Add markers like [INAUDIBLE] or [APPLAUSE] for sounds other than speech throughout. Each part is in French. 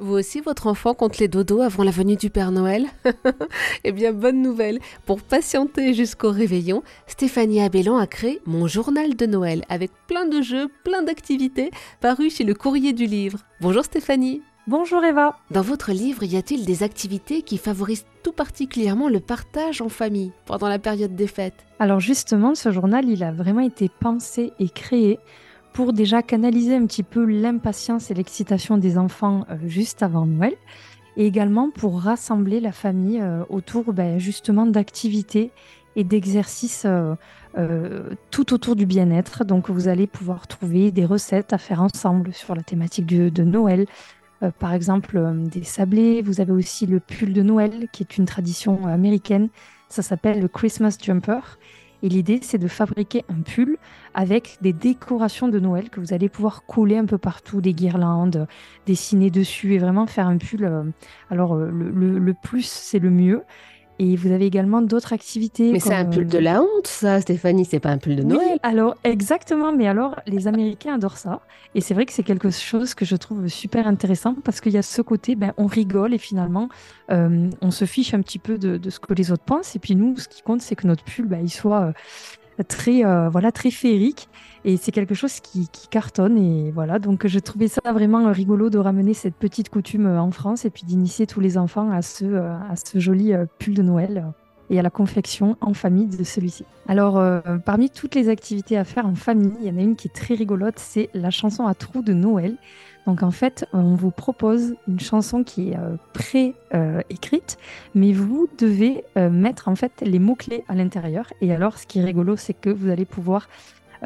Vous aussi, votre enfant compte les dodos avant la venue du Père Noël [LAUGHS] Eh bien, bonne nouvelle. Pour patienter jusqu'au réveillon, Stéphanie Abellan a créé Mon journal de Noël avec plein de jeux, plein d'activités, paru chez le Courrier du Livre. Bonjour Stéphanie. Bonjour Eva. Dans votre livre, y a-t-il des activités qui favorisent tout particulièrement le partage en famille pendant la période des fêtes? Alors justement, ce journal, il a vraiment été pensé et créé pour déjà canaliser un petit peu l'impatience et l'excitation des enfants euh, juste avant Noël, et également pour rassembler la famille euh, autour ben, justement d'activités et d'exercices euh, tout autour du bien-être. Donc vous allez pouvoir trouver des recettes à faire ensemble sur la thématique de Noël. par exemple, des sablés. Vous avez aussi le pull de Noël, qui est une tradition américaine. Ça s'appelle le Christmas Jumper. Et l'idée, c'est de fabriquer un pull avec des décorations de Noël que vous allez pouvoir coller un peu partout, des guirlandes, dessiner dessus et vraiment faire un pull. Euh, alors, euh, le plus, c'est le mieux. Et vous avez également d'autres activités. Mais c'est un pull de la honte, ça, Stéphanie, c'est pas un pull de Noël. Oui, alors exactement, mais alors les Américains adorent ça. Et c'est vrai que c'est quelque chose que je trouve super intéressant parce qu'il y a ce côté, ben, on rigole et finalement, euh, on se fiche un petit peu de, ce que les autres pensent. Et puis nous, ce qui compte, c'est que notre pull, ben, il soit euh, très, euh, voilà, très féerique. Et c'est quelque chose qui, cartonne. Et voilà, donc je trouvais ça vraiment rigolo de ramener cette petite coutume en France et puis d'initier tous les enfants à ce, à ce joli euh, pull de Noël et à la confection en famille de celui-ci. Alors, euh, parmi toutes les activités à faire en famille, il y en a une qui est très rigolote, c'est la chanson à trous de Noël. Donc en fait, on vous propose une chanson qui est euh, pré-écrite, mais vous devez mettre en fait les mots-clés à l'intérieur. Et alors, ce qui est rigolo, c'est que vous allez pouvoir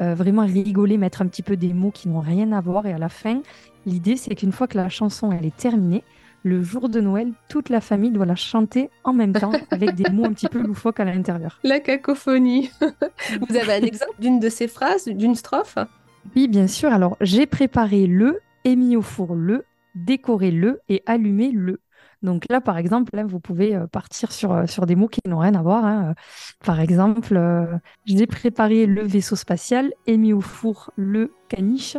euh, vraiment rigoler, mettre un petit peu des mots qui n'ont rien à voir. Et à la fin, l'idée, c'est qu'une fois que la chanson elle est terminée, le jour de Noël, toute la famille doit la chanter en même temps [LAUGHS] avec des mots un petit peu loufoques à l'intérieur. La cacophonie. [LAUGHS] Vous avez un exemple d'une de ces phrases, d'une strophe Oui, bien sûr. Alors, j'ai préparé le, mis au four le, décoré le et allumé le. Donc là, par exemple, là, vous pouvez euh, partir sur, euh, sur des mots qui n'ont rien à voir. Hein. Par exemple, euh, j'ai préparé le vaisseau spatial et mis au four le caniche.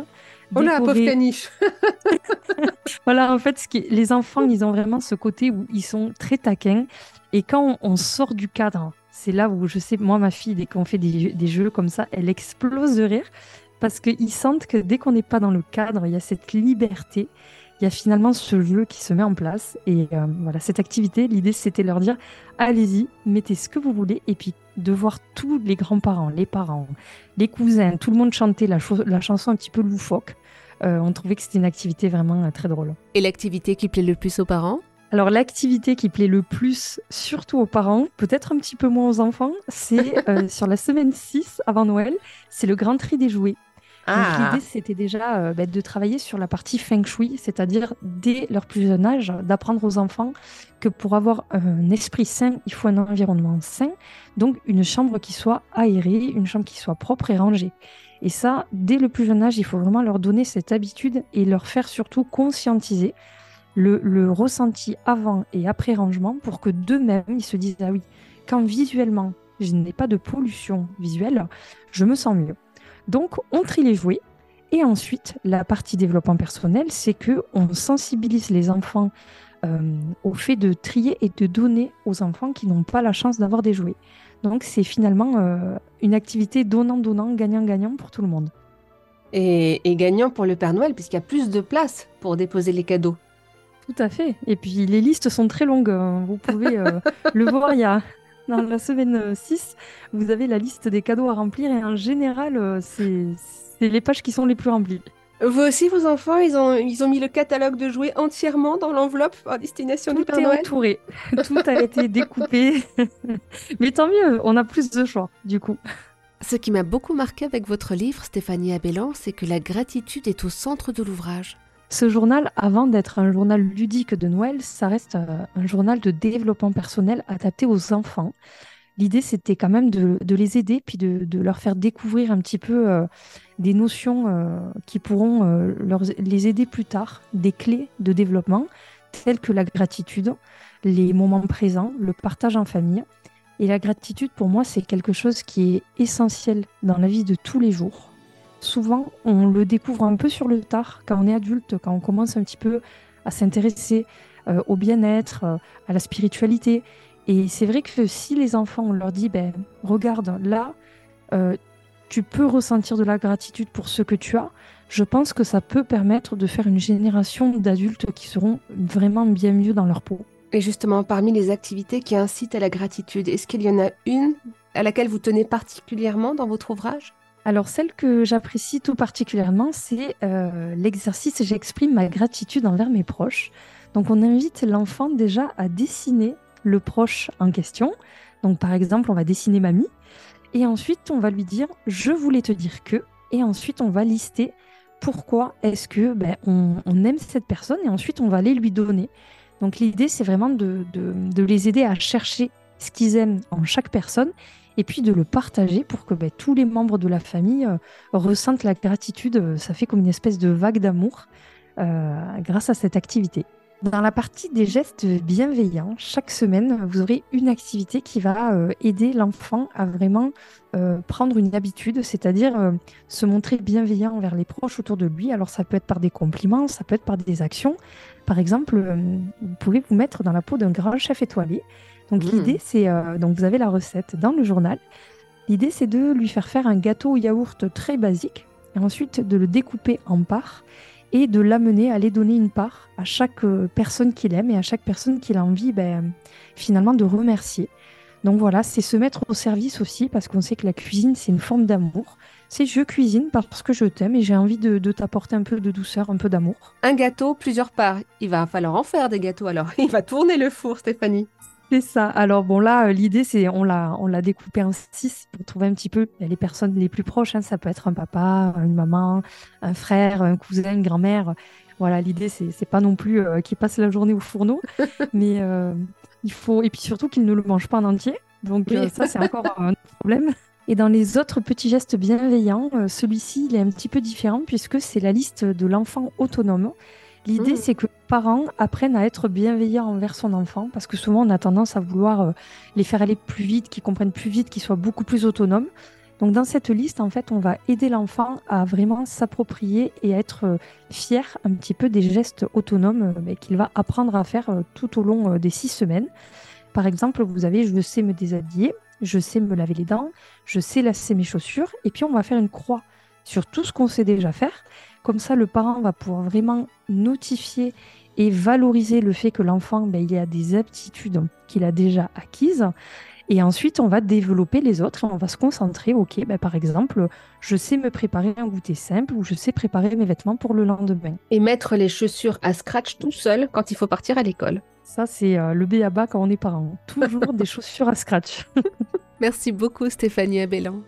Oh là, pauvre caniche [LAUGHS] Voilà, en fait, ce qui... les enfants, ils ont vraiment ce côté où ils sont très taquins. Et quand on, sort du cadre, c'est là où je sais, moi, ma fille, dès qu'on fait des, des jeux comme ça, elle explose de rire parce qu'ils sentent que dès qu'on n'est pas dans le cadre, il y a cette liberté il y a finalement ce jeu qui se met en place. Et euh, voilà, cette activité, l'idée c'était de leur dire allez-y, mettez ce que vous voulez. Et puis de voir tous les grands-parents, les parents, les cousins, tout le monde chanter la, la chanson un petit peu loufoque. Euh, on trouvait que c'était une activité vraiment euh, très drôle. Et l'activité qui plaît le plus aux parents? Alors l'activité qui plaît le plus, surtout aux parents, peut-être un petit peu moins aux enfants, c'est [LAUGHS] sur la semaine 6 avant Noël, c'est le grand tri des jouets. Ah. L'idée, c'était déjà euh, bah, de travailler sur la partie feng shui, c'est-à-dire dès leur plus jeune âge, d'apprendre aux enfants que pour avoir un esprit sain, il faut un environnement sain, donc une chambre qui soit aérée, une chambre qui soit propre et rangée. Et ça, dès le plus jeune âge, il faut vraiment leur donner cette habitude et leur faire surtout conscientiser le, le ressenti avant et après rangement pour que d'eux-mêmes, ils se disent, ah oui, quand visuellement, je n'ai pas de pollution visuelle, je me sens mieux. Donc, on trie les jouets. Et ensuite, la partie développement personnel, c'est que on sensibilise les enfants euh, au fait de trier et de donner aux enfants qui n'ont pas la chance d'avoir des jouets. Donc, c'est finalement euh, une activité donnant-donnant, gagnant-gagnant pour tout le monde. Et, gagnant pour le Père Noël, puisqu'il y a plus de place pour déposer les cadeaux. Tout à fait. Et puis, les listes sont très longues. Hein. Vous pouvez euh, [LAUGHS] le voir, il y a dans la semaine 6, euh, vous avez la liste des cadeaux à remplir et en général, euh, c'est les pages qui sont les plus remplies. Vous aussi, vos enfants, ils ont, ils ont mis le catalogue de jouets entièrement dans l'enveloppe à destination du Père Noël Tout entouré. [LAUGHS] Tout a été découpé. [LAUGHS] Mais tant mieux, on a plus de choix, du coup. Ce qui m'a beaucoup marqué avec votre livre, Stéphanie Abellan, c'est que la gratitude est au centre de l'ouvrage. Ce journal, avant d'être un journal ludique de Noël, ça reste euh, un journal de développement personnel adapté aux enfants. L'idée, c'était quand même de, les aider, puis de, leur faire découvrir un petit peu euh, des notions euh, qui pourront les aider plus tard, des clés de développement, telles que la gratitude, les moments présents, le partage en famille. Et la gratitude, pour moi, c'est quelque chose qui est essentiel dans la vie de tous les jours souvent, on le découvre un peu sur le tard, quand on est adulte, quand on commence un petit peu à s'intéresser au bien-être, à la spiritualité. Et c'est vrai que si les enfants, on leur dit, ben, regarde, là, tu peux ressentir de la gratitude pour ce que tu as, je pense que ça peut permettre de faire une génération d'adultes qui seront vraiment bien mieux dans leur peau. Et justement, parmi les activités qui incitent à la gratitude, est-ce qu'il y en a une à laquelle vous tenez particulièrement dans votre ouvrage? Alors celle que j'apprécie tout particulièrement, c'est euh, l'exercice J'exprime ma gratitude envers mes proches. Donc on invite l'enfant déjà à dessiner le proche en question. Donc par exemple, on va dessiner mamie. Et ensuite, on va lui dire Je voulais te dire que. Et ensuite, on va lister pourquoi est-ce que ben, on, aime cette personne. Et ensuite, on va aller lui donner. Donc l'idée, c'est vraiment de, les aider à chercher ce qu'ils aiment en chaque personne et puis de le partager pour que ben, tous les membres de la famille euh, ressentent la gratitude. Ça fait comme une espèce de vague d'amour euh, grâce à cette activité. Dans la partie des gestes bienveillants, chaque semaine, vous aurez une activité qui va euh, aider l'enfant à vraiment prendre une habitude, c'est-à-dire se montrer bienveillant envers les proches autour de lui. Alors ça peut être par des compliments, ça peut être par des actions. Par exemple, vous pouvez vous mettre dans la peau d'un grand chef étoilé donc mmh. l'idée, c'est euh, donc vous avez la recette dans le journal. L'idée, c'est de lui faire faire un gâteau au yaourt très basique, et ensuite de le découper en parts et de l'amener à aller donner une part à chaque euh, personne qu'il aime et à chaque personne qu'il a envie, ben, finalement, de remercier. Donc voilà, c'est se mettre au service aussi, parce qu'on sait que la cuisine, c'est une forme d'amour. C'est je cuisine parce que je t'aime et j'ai envie de, de t'apporter un peu de douceur, un peu d'amour. Un gâteau, plusieurs parts. Il va falloir en faire des gâteaux alors. [LAUGHS] Il va tourner le four, Stéphanie. C'est ça. Alors bon là, euh, l'idée c'est on l'a on l'a découpé en six pour trouver un petit peu les personnes les plus proches. Hein. Ça peut être un papa, une maman, un frère, un cousin, une grand-mère. Voilà, l'idée c'est c'est pas non plus euh, qu'il passe la journée au fourneau, [LAUGHS] mais euh, il faut et puis surtout qu'il ne le mange pas en entier. Donc ça c'est encore un problème. Et dans les autres petits gestes bienveillants, celui-ci il est un petit peu différent puisque c'est la liste de l'enfant autonome. L'idée, mmh. c'est que les parents apprennent à être bienveillants envers son enfant, parce que souvent, on a tendance à vouloir euh, les faire aller plus vite, qu'ils comprennent plus vite, qu'ils soient beaucoup plus autonomes. Donc, dans cette liste, en fait, on va aider l'enfant à vraiment s'approprier et à être euh, fier un petit peu des gestes autonomes euh, qu'il va apprendre à faire tout au long des six semaines. Par exemple, vous avez je sais me déshabiller, je sais me laver les dents, je sais lasser mes chaussures, et puis on va faire une croix sur tout ce qu'on sait déjà faire. Comme ça, le parent va pouvoir vraiment notifier et valoriser le fait que l'enfant, ben, il a des aptitudes qu'il a déjà acquises. Et ensuite, on va développer les autres et on va se concentrer. Ok, ben, par exemple, je sais me préparer un goûter simple ou je sais préparer mes vêtements pour le lendemain. Et mettre les chaussures à scratch tout seul quand il faut partir à l'école. Ça, c'est euh, le B à bas quand on est parent. Toujours des [LAUGHS] chaussures à scratch. Merci beaucoup, Stéphanie Abellan.